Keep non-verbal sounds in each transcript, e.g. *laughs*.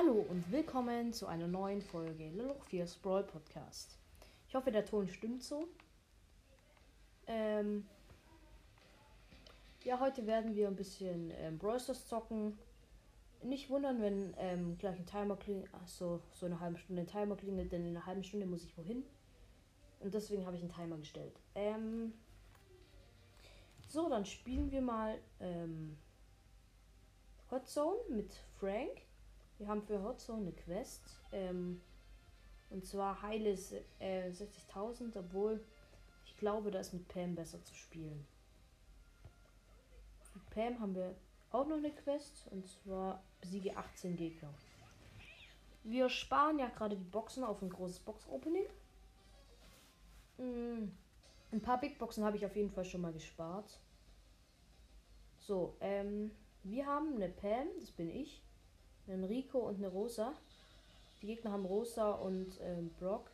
Hallo und willkommen zu einer neuen Folge Lilloch 4 Sprawl Podcast. Ich hoffe, der Ton stimmt so. Ähm ja, heute werden wir ein bisschen ähm, Brawl Stars zocken. Nicht wundern, wenn ähm, gleich ein Timer klingelt, achso, so eine halbe Stunde ein Timer klingelt, denn in einer halben Stunde muss ich wohin. Und deswegen habe ich einen Timer gestellt. Ähm so, dann spielen wir mal ähm, Hot Zone mit Frank. Wir haben für Hot Zone eine Quest. Ähm, und zwar heile äh, 60.000, obwohl ich glaube, da ist mit Pam besser zu spielen. Für Pam haben wir auch noch eine Quest. Und zwar besiege 18 Gegner. Wir sparen ja gerade die Boxen auf ein großes Box-Opening. Mm, ein paar Big Boxen habe ich auf jeden Fall schon mal gespart. So, ähm, wir haben eine Pam, das bin ich einen Rico und eine Rosa. Die Gegner haben Rosa und ähm, Brock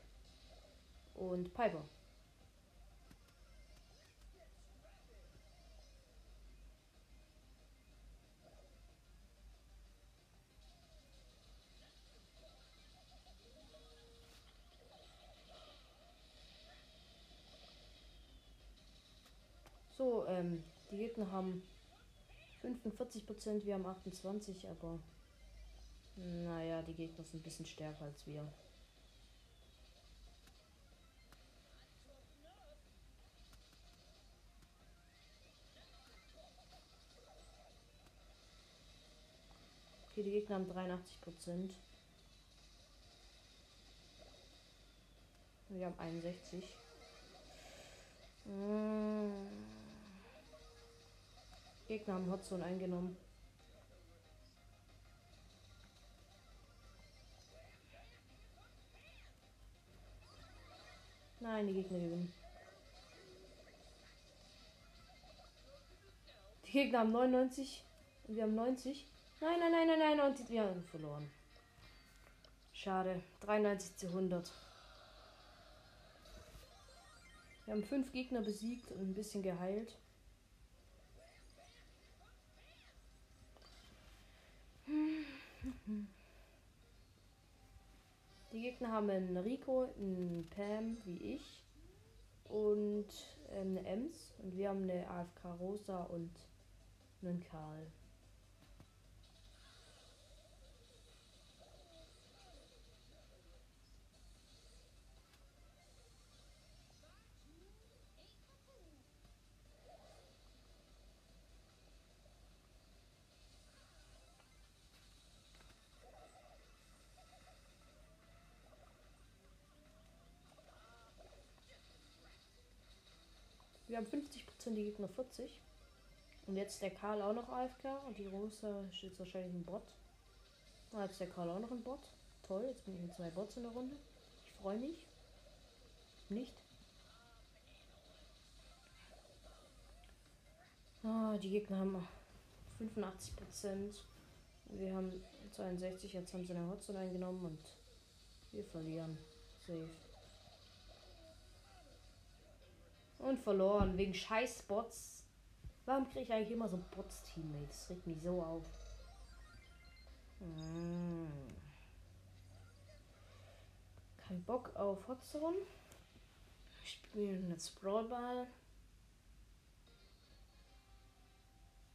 und Piper. So, ähm, die Gegner haben 45%, wir haben 28, aber naja, die Gegner sind ein bisschen stärker als wir. Okay, die Gegner haben 83 Prozent. Wir haben 61. Mmh. Gegner haben Hotzone eingenommen. Nein, die Gegner gewinnen. Die Gegner haben 99 und wir haben 90. Nein, nein, nein, nein, nein, und wir haben verloren. Schade. 93 zu 100. Wir haben fünf Gegner besiegt und ein bisschen geheilt. Die Gegner haben einen Rico, einen Pam wie ich und ähm, eine Ems und wir haben eine AFK Rosa und einen Karl. Wir haben 50%, die Gegner 40. Und jetzt der Karl auch noch AFK und die Rosa steht wahrscheinlich ein Bot. Ah, jetzt der Karl auch noch ein Bot. Toll, jetzt bin ich mit zwei Bots in der Runde. Ich freue mich. Nicht. Ah, die Gegner haben 85%. Wir haben 62, jetzt haben sie eine Hotzone eingenommen und wir verlieren. Safe. Und verloren wegen scheiß Bots. Warum kriege ich eigentlich immer so Bots-Teammates? Das regt mich so auf. Hm. Kein Bock auf Hotzone. Ich spiele jetzt Brawlball.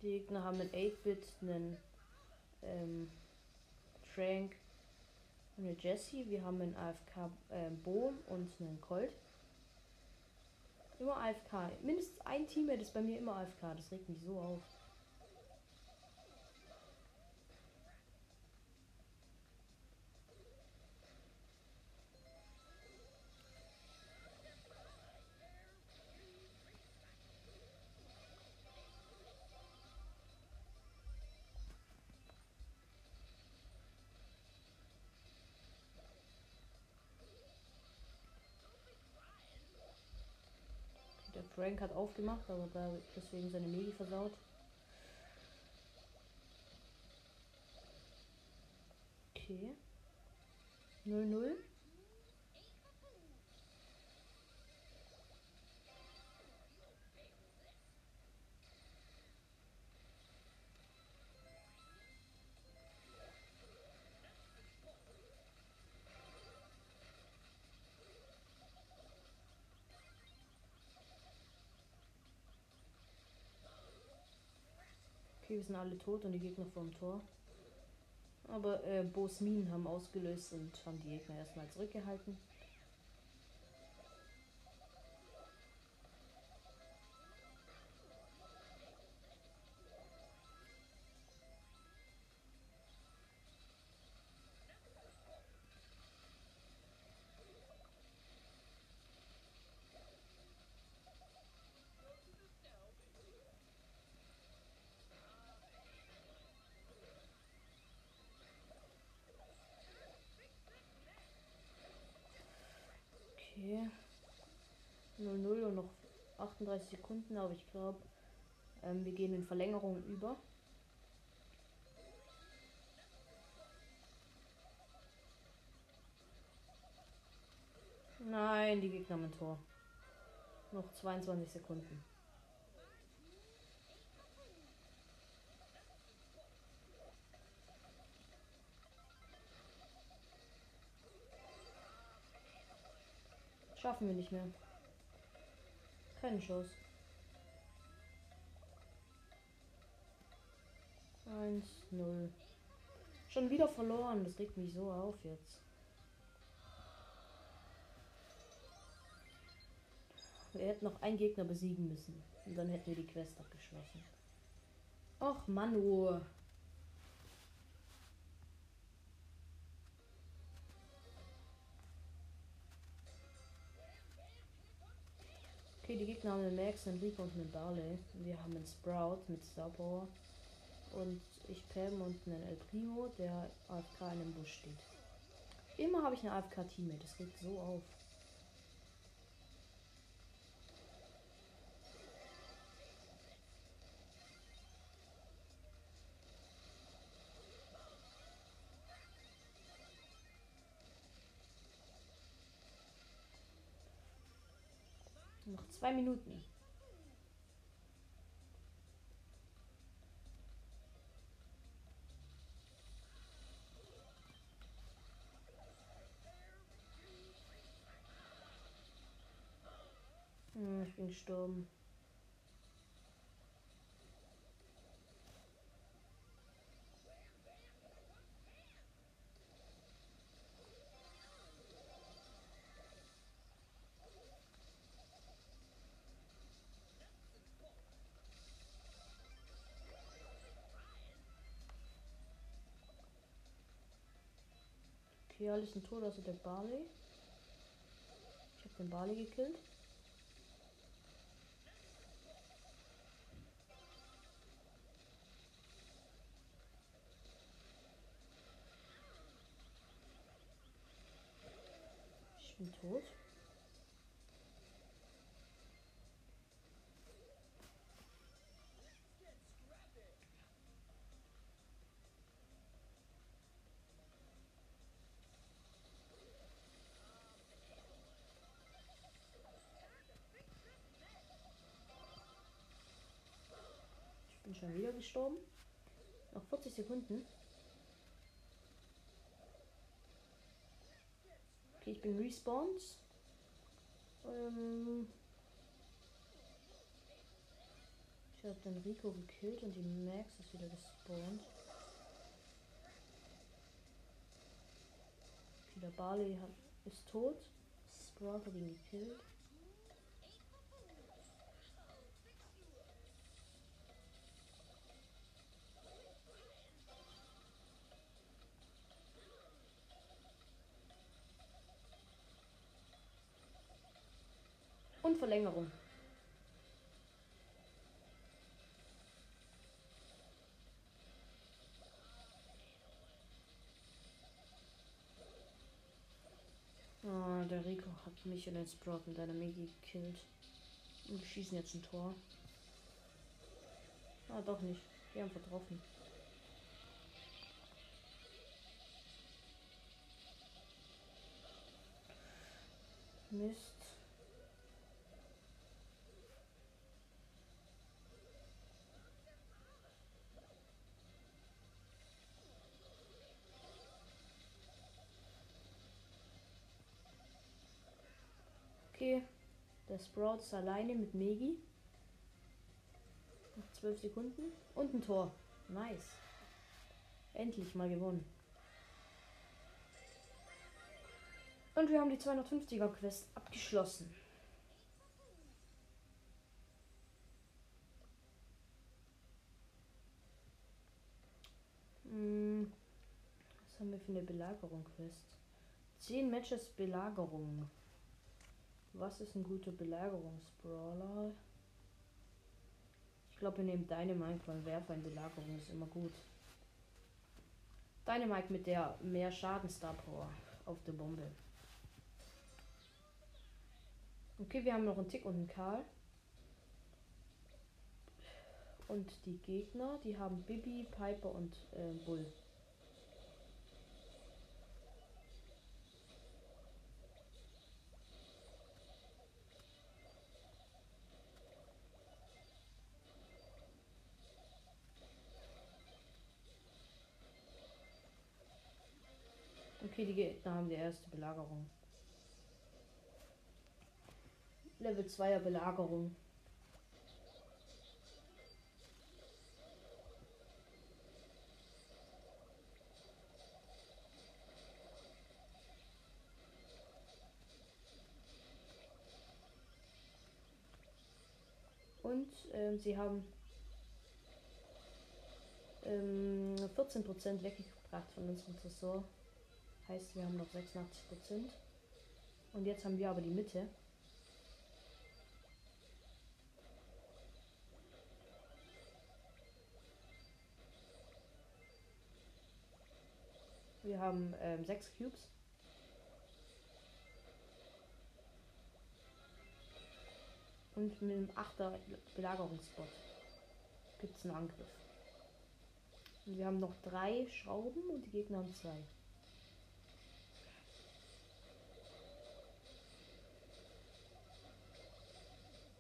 Die Gegner haben einen 8-Bit, einen ähm, Frank und eine Jessie. Wir haben einen AFK äh, Bo und einen Colt. Immer AFK. Mindestens ein Teammate ist bei mir immer AFK. Das regt mich so auf. Frank hat aufgemacht, aber da deswegen seine Medi versaut. Okay. 0-0. Okay, wir sind alle tot und die Gegner vom Tor. Aber äh, Bo's haben ausgelöst und haben die Gegner erstmal zurückgehalten. 0-0 und noch 38 Sekunden, aber ich glaube, ähm, wir gehen in Verlängerung über. Nein, die Gegner ein Tor. Noch 22 Sekunden. Schaffen wir nicht mehr. Keine Chance. Eins, null. Schon wieder verloren. Das regt mich so auf jetzt. Wir hätten noch einen Gegner besiegen müssen. Und dann hätten wir die Quest abgeschlossen. Och, Manu. Okay, die Gegner haben einen Max, einen Rico und einen Barley. Wir haben einen Sprout mit Star Power. Und ich Pam und einen El Primo, der AFK in einem Busch steht. Immer habe ich eine AFK-Teammate. Das regt so auf. Noch zwei Minuten. Hm, ich bin gestorben. Okay, alles ein Tod, also der Barley. Ich habe den Barley gekillt. Ich bin tot. Schon wieder gestorben. Noch 40 Sekunden. Okay, ich bin respawned. Ähm ich habe dann Rico gekillt und die Max ist wieder gespawnt. Okay, der Barley hat, ist tot. Sprout hat ihn gekillt. Und Verlängerung. Ah, der Rico hat mich und den Sprout mit einer Megi gekillt. Und wir schießen jetzt ein Tor. Ah, doch nicht. Wir haben vertroffen. Mist. Okay, der Sprout ist alleine mit Megi. Noch 12 Sekunden. Und ein Tor. Nice. Endlich mal gewonnen. Und wir haben die 250er Quest abgeschlossen. Hm, was haben wir für eine Belagerung Quest? 10 Matches Belagerung. Was ist ein guter Belagerungsbrawler? Ich glaube, wir nehmen Dynamite, weil Werfer in Belagerung ist immer gut. Dynamite mit der mehr Schaden Star Power auf der Bombe. Okay, wir haben noch einen Tick und einen Karl. Und die Gegner, die haben Bibi, Piper und äh, Bull. Okay, die Gegner haben die erste Belagerung. Level 2er Belagerung. Und ähm, sie haben ähm, 14% weggebracht von unserem Tresor. Heißt, wir haben noch 86%. Und jetzt haben wir aber die Mitte. Wir haben ähm, Cubes. Und mit dem 8er Belagerungsbot gibt es einen Angriff. Und wir haben noch drei Schrauben und die Gegner haben zwei.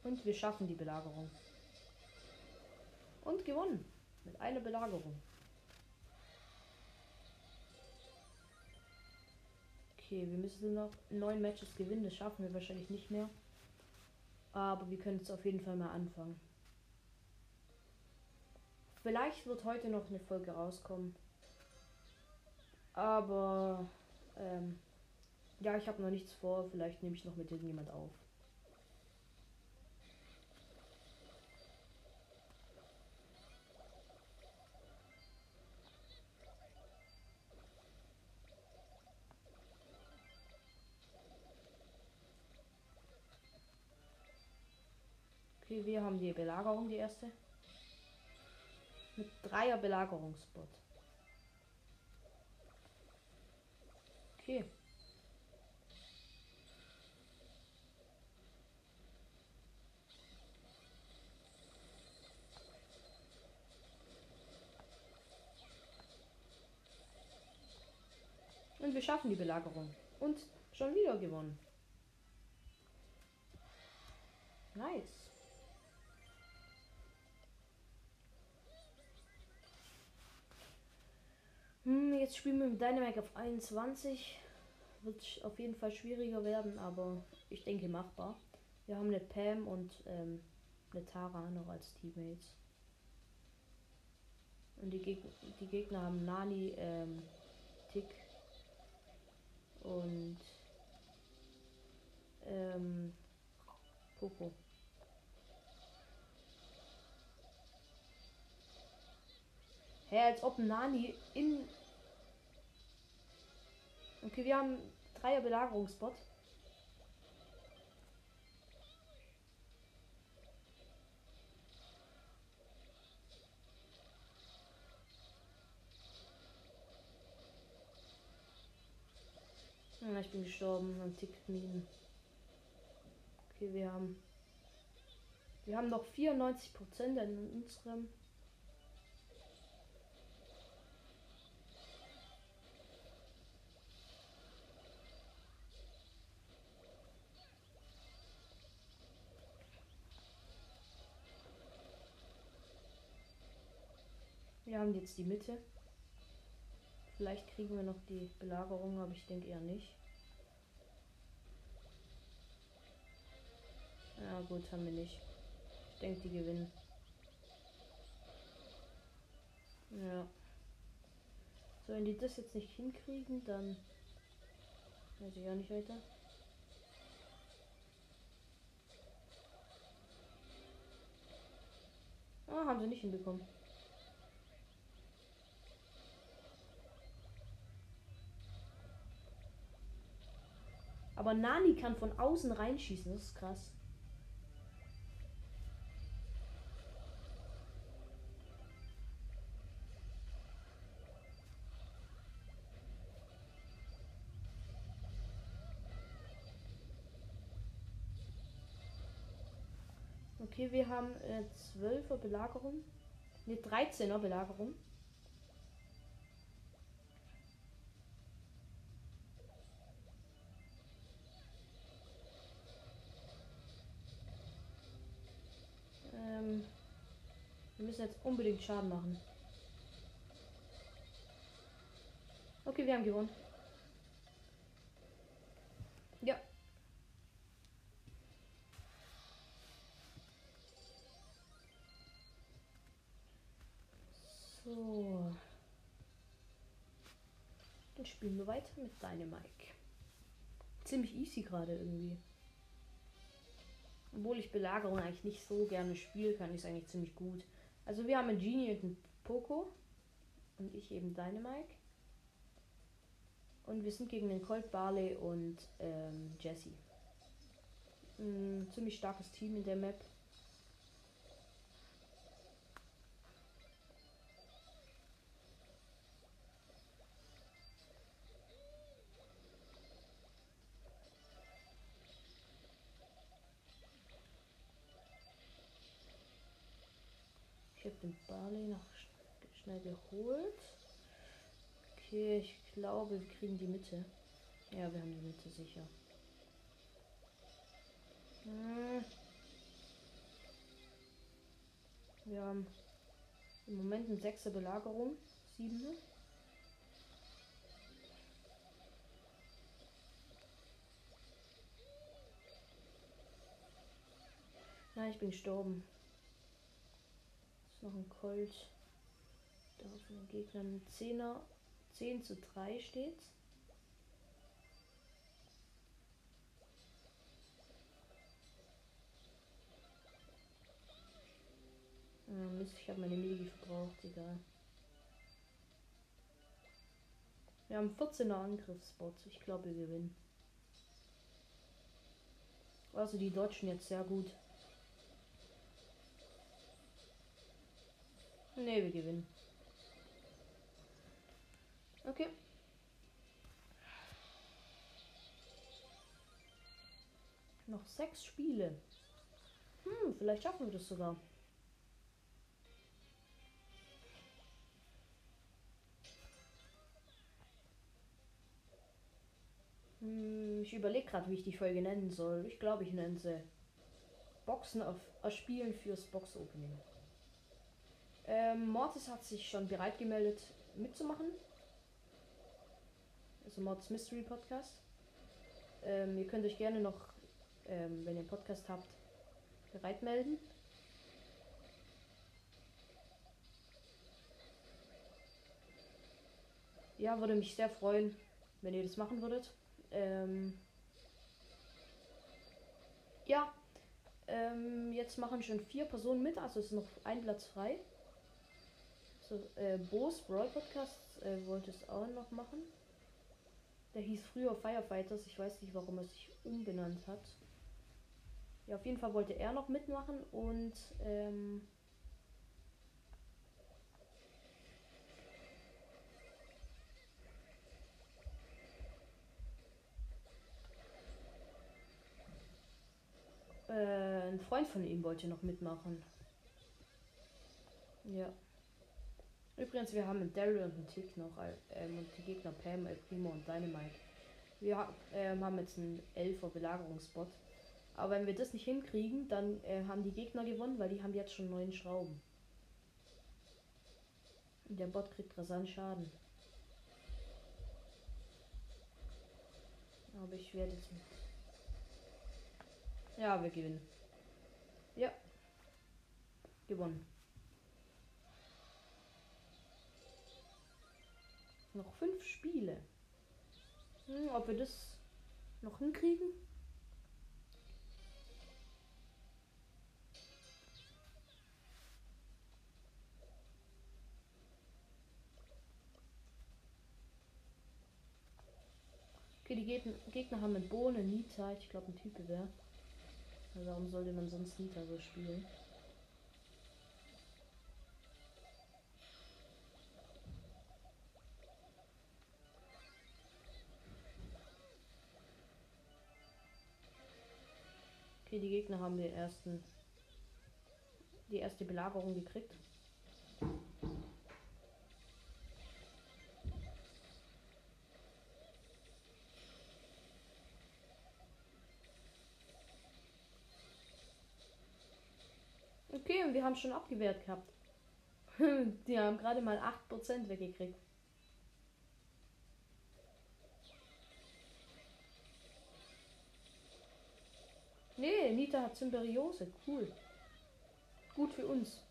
Und wir schaffen die Belagerung. Und gewonnen. Mit einer Belagerung. Okay, wir müssen noch neun Matches gewinnen. Das schaffen wir wahrscheinlich nicht mehr. Aber wir können es auf jeden Fall mal anfangen. Vielleicht wird heute noch eine Folge rauskommen. Aber ähm, ja, ich habe noch nichts vor. Vielleicht nehme ich noch mit irgendjemand auf. Wir haben die Belagerung, die erste. Mit dreier Belagerungsbot. Okay. Und wir schaffen die Belagerung. Und schon wieder gewonnen. Nice. Jetzt spielen wir mit Dynamite auf 21. Wird auf jeden Fall schwieriger werden, aber ich denke machbar. Wir haben eine Pam und ähm, eine Tara noch als Teammates. Und die, Geg die Gegner haben Nani, ähm, Tick und ähm, Poco. Hä, hey, als ob Nani in Okay, wir haben Dreier Belagerungsbot. Ich bin gestorben an Tickminen. Okay, wir haben. Wir haben noch 94% in unserem Wir haben jetzt die Mitte. Vielleicht kriegen wir noch die Belagerung, aber ich denke eher nicht. Ja gut, haben wir nicht. Ich denke, die gewinnen. Ja. So, wenn die das jetzt nicht hinkriegen, dann weiß ich auch nicht weiter. Ah, haben sie nicht hinbekommen. Aber Nani kann von außen reinschießen, das ist krass. Okay, wir haben äh, 12er Belagerung. Ne, 13er Belagerung. Müssen jetzt unbedingt Schaden machen. Okay, wir haben gewonnen. Ja, So. Dann spielen wir weiter mit deinem Mike. Ziemlich easy gerade irgendwie. Obwohl ich Belagerung eigentlich nicht so gerne spiele, kann ich es eigentlich ziemlich gut. Also wir haben einen Genie und einen Poco. Und ich eben Dynamike. Und wir sind gegen den Colt Barley und ähm, Jesse. Ein ziemlich starkes Team in der Map. Habe den Barley noch sch- schnell geholt. Okay, ich glaube, wir kriegen die Mitte. Ja, wir haben die Mitte sicher. Hm. Wir haben im Moment eine sechste Belagerung. Siebene. Nein, ich bin gestorben. Ist noch ein Colt. Da auf den Gegnern ein Zehner. 10 zu 3 steht's. Ah, Mist, ich habe meine Megi verbraucht, egal. Wir haben 14er Angriffsbots. Ich glaube, wir gewinnen. Also die Deutschen jetzt sehr gut. Ne, wir gewinnen. Okay. Noch sechs Spiele. Hm, vielleicht schaffen wir das sogar. Hm, ich überlege gerade, wie ich die Folge nennen soll. Ich glaube, ich nenne sie Boxen auf Erspielen fürs Box Opening. Ähm, Mortis hat sich schon bereit gemeldet, mitzumachen. Also Mortis Mystery Podcast. Ähm, ihr könnt euch gerne noch, ähm, wenn ihr einen Podcast habt, bereit melden. Ja, würde mich sehr freuen, wenn ihr das machen würdet. Ähm, ja, ähm, jetzt machen schon vier Personen mit, also ist noch ein Platz frei. So, äh, Bo's Brawl Podcast äh, wollte es auch noch machen. Der hieß früher Firefighters. Ich weiß nicht, warum er sich umbenannt hat. Ja, auf jeden Fall wollte er noch mitmachen und ähm, äh, ein Freund von ihm wollte noch mitmachen. Ja. Übrigens, wir haben einen Daryl und einen Tick noch ähm, und die Gegner Pam, El Primo und Dynamite. Wir ähm, haben jetzt einen 11er Belagerungsbot. Aber wenn wir das nicht hinkriegen, dann äh, haben die Gegner gewonnen, weil die haben jetzt schon neun Schrauben. Und der Bot kriegt rasant Schaden. Aber ich werde jetzt. Ja, wir gewinnen. Ja. Gewonnen. Noch fünf Spiele. Hm, ob wir das noch hinkriegen? Okay, die Gegner, haben mit Bohne, Nita, ich glaube ein Typ wäre. Also warum sollte man sonst Nita so spielen? Okay, die Gegner haben den ersten die erste Belagerung gekriegt. Okay, und wir haben schon abgewehrt gehabt. *laughs* die haben gerade mal 8% weggekriegt. Nee, Nita hat Symbiose. Cool. Gut für uns.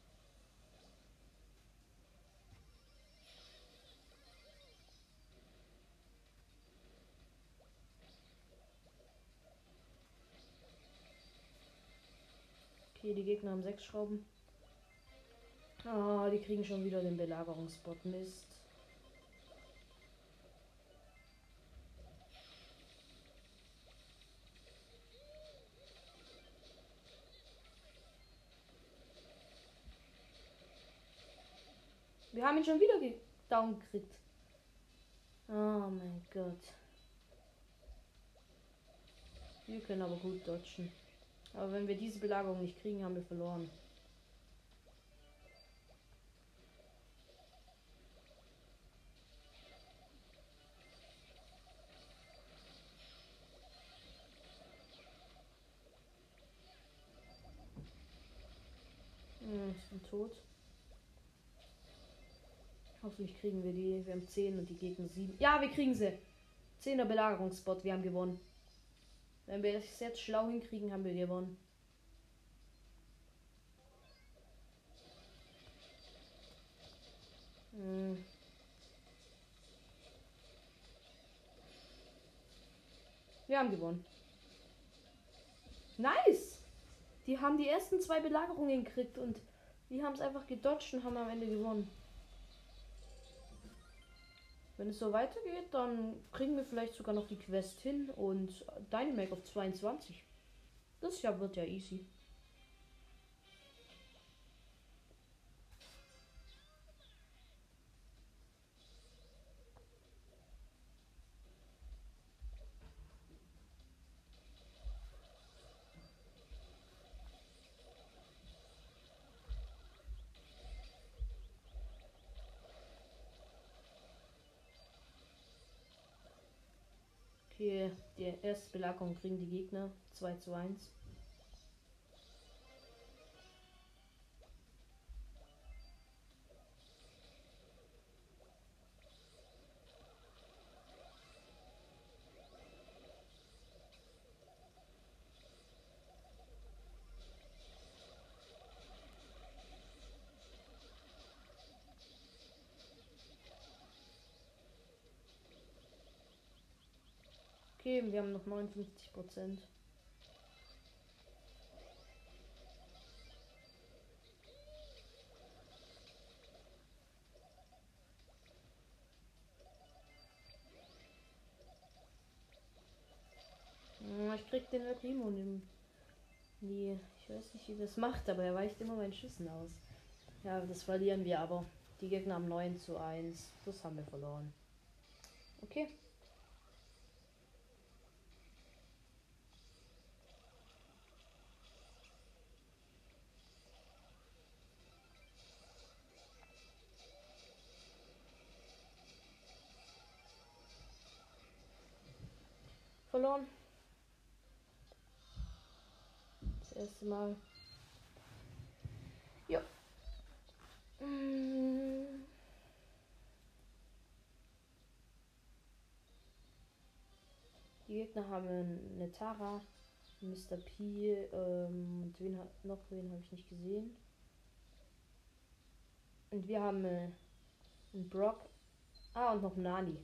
Okay, die Gegner haben sechs Schrauben. Ah, oh, die kriegen schon wieder den Belagerungsbot. Mist. Haben ihn schon wieder down gekriegt. Oh mein Gott. Wir können aber gut dodgen. Aber wenn wir diese Belagerung nicht kriegen, haben wir verloren. Hm, ich bin tot. Hoffentlich kriegen wir die. Wir haben 10 und die Gegner 7. Ja, wir kriegen sie. 10er Belagerungsspot. Wir haben gewonnen. Wenn wir das jetzt schlau hinkriegen, haben wir gewonnen. Hm. Wir haben gewonnen. Nice! Die haben die ersten zwei Belagerungen gekriegt und wir haben es einfach gedodged und haben am Ende gewonnen. Wenn es so weitergeht, dann kriegen wir vielleicht sogar noch die Quest hin und Dynamic auf 22. Das ja wird ja easy. Okay, die erste Belagerung kriegen die Gegner 2 zu 1. Okay, wir haben noch 59 Prozent. Ich krieg den Primo in die. Ich weiß nicht, wie das macht, aber er weicht immer meinen Schüssen aus. Ja, das verlieren wir aber. Die Gegner haben 9 zu 1. Das haben wir verloren. Okay. Verloren. Das erste Mal. Ja. Die Gegner haben eine Tara, Mr. P ähm, und wen noch wen habe ich nicht gesehen. Und wir haben äh, einen Brock. Ah, und noch Nani.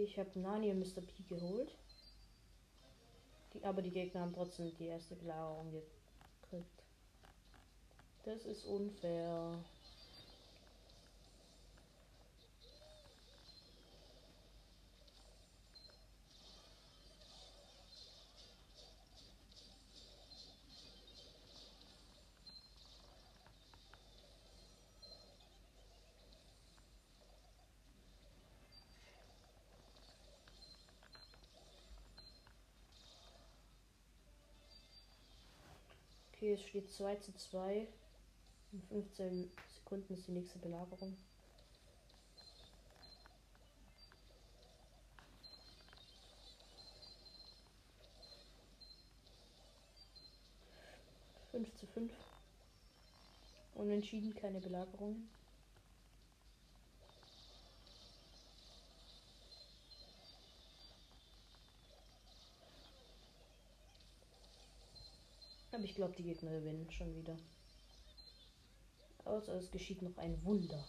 Okay, ich habe Nani und Mr. P geholt. Die, aber die Gegner haben trotzdem die erste Belagerung gekriegt. Das ist unfair. Okay, es steht 2 zu 2. In 15 Sekunden ist die nächste Belagerung. Fünf zu fünf. Unentschieden, keine Belagerungen. Aber ich glaube, die Gegner gewinnen schon wieder. Außer es geschieht noch ein Wunder.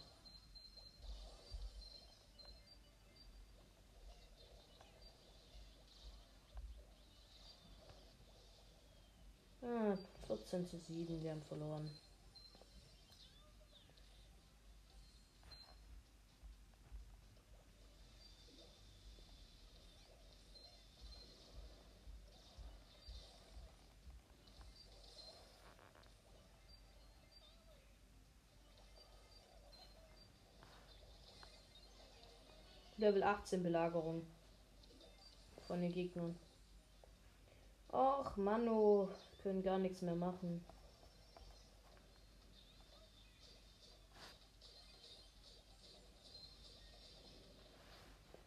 Ah, 14 zu 7, wir haben verloren. Level 18 Belagerung von den Gegnern. Och, Mano, können gar nichts mehr machen.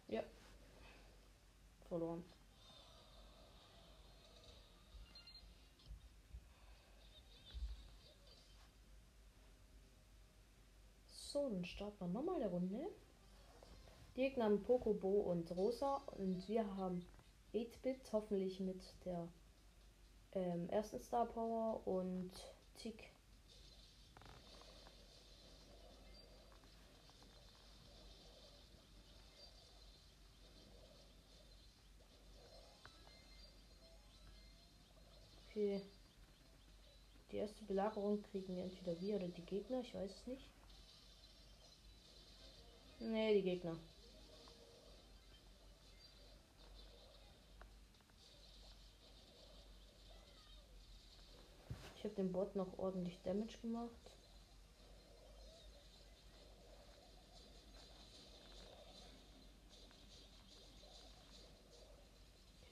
Ja. Verloren. So, dann starten wir nochmal der Runde. Die Gegner haben Pokobo und Rosa und wir haben 8-Bit, hoffentlich mit der ähm, ersten Star Power und Tick. Okay. Die erste Belagerung kriegen entweder wir oder die Gegner, ich weiß es nicht. Nee, die Gegner. Habe dem Bot noch ordentlich Damage gemacht.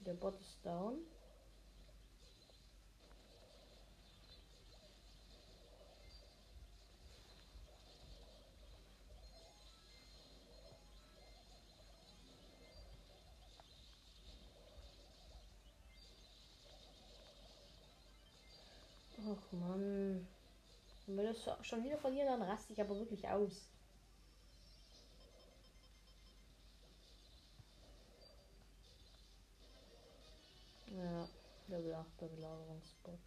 Der Bot ist down. Ach man. Wenn wir das schon wieder verlieren, dann raste ich aber wirklich aus. Ja, Level 8 der Belagerungsspot.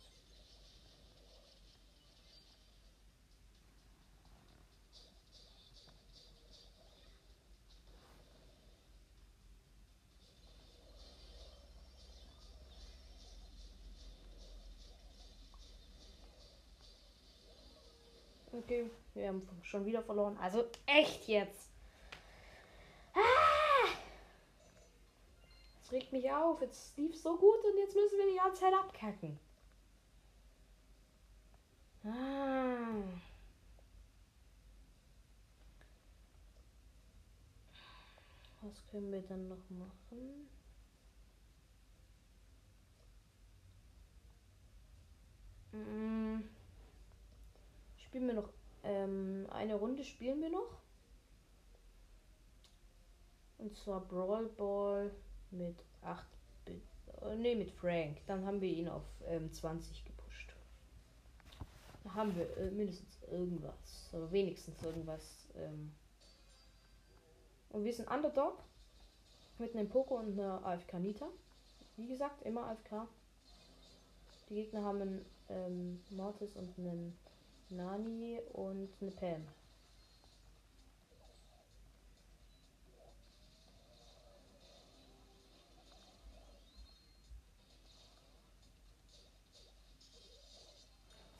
Okay, wir haben schon wieder verloren. Also echt jetzt. Ah! Das regt mich auf. Jetzt lief so gut und jetzt müssen wir die ganze Zeit abkacken. Ah. Was können wir dann noch machen? Mm. Spielen wir noch ähm, eine Runde spielen wir noch. Und zwar Brawl Ball mit 8 Bit. Äh, ne, mit Frank. Dann haben wir ihn auf ähm, 20 gepusht. Da haben wir äh, mindestens irgendwas. Oder wenigstens irgendwas. Ähm. Und wir sind Underdog. Mit einem Poco und einer AFK Nita. Wie gesagt, immer AFK. Die Gegner haben einen ähm, Mortis und einen Nani und eine Pam.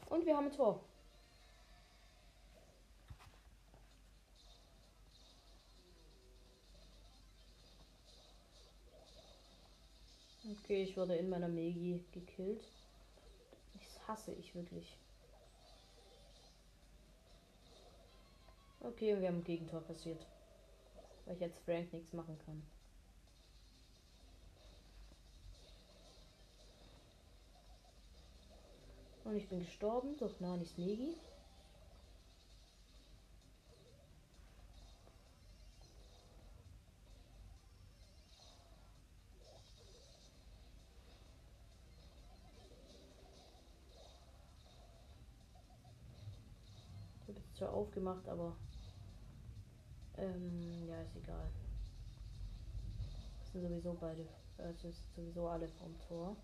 Und wir haben ein Tor. Okay, ich wurde in meiner Megi gekillt. Das hasse ich wirklich. Okay, wir haben ein Gegentor passiert. Weil ich jetzt Frank nichts machen kann. Und ich bin gestorben durch Nanis Megi. Ich habe es zwar aufgemacht, aber ähm, ja, ist egal. Das sind sowieso beide, also ist sowieso alle vom Tor.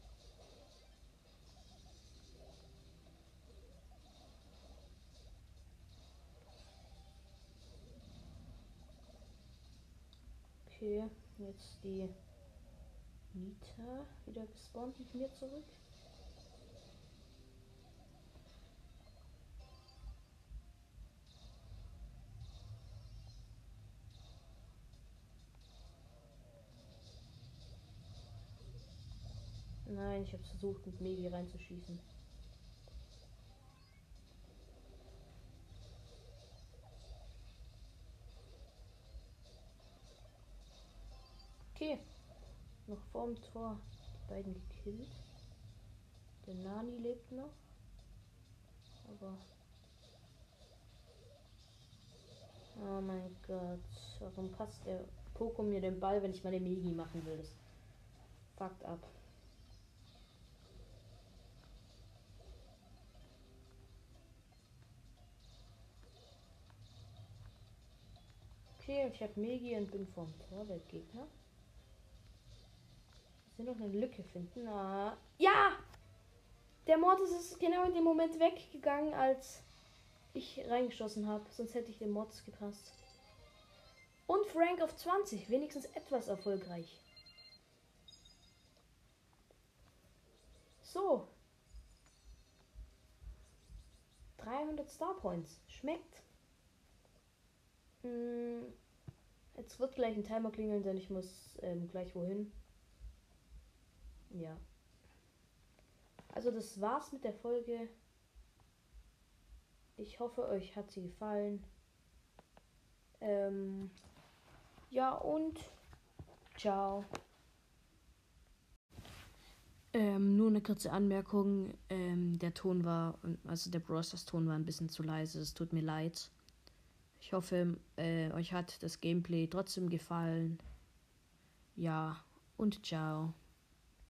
Okay, jetzt die Mieter wieder gespawnt mit mir zurück. Ich habe versucht, mit Megi reinzuschießen. Okay. Noch vorm Tor die beiden gekillt. Der Nani lebt noch. Aber. Oh mein Gott. Warum passt der Poko mir den Ball, wenn ich meine Megi machen will? Das fuckt ab. Okay, ich habe Megi und bin vom Tor der Gegner. Wir noch eine Lücke finden. Ah, ja! Der Mortis ist genau in dem Moment weggegangen, als ich reingeschossen habe. Sonst hätte ich den Mortis gepasst. Und Frank auf 20. Wenigstens etwas erfolgreich. So. 300 Star Points. Schmeckt. Hm. Jetzt wird gleich ein Timer klingeln, denn ich muss ähm, gleich wohin. Ja. Also das war's mit der Folge. Ich hoffe, euch hat sie gefallen. Ähm, ja und ciao. Ähm, nur eine kurze Anmerkung. Ähm, der Ton war, also der Brosters Ton war ein bisschen zu leise. Es tut mir leid. Ich hoffe, äh, euch hat das Gameplay trotzdem gefallen. Ja, und ciao.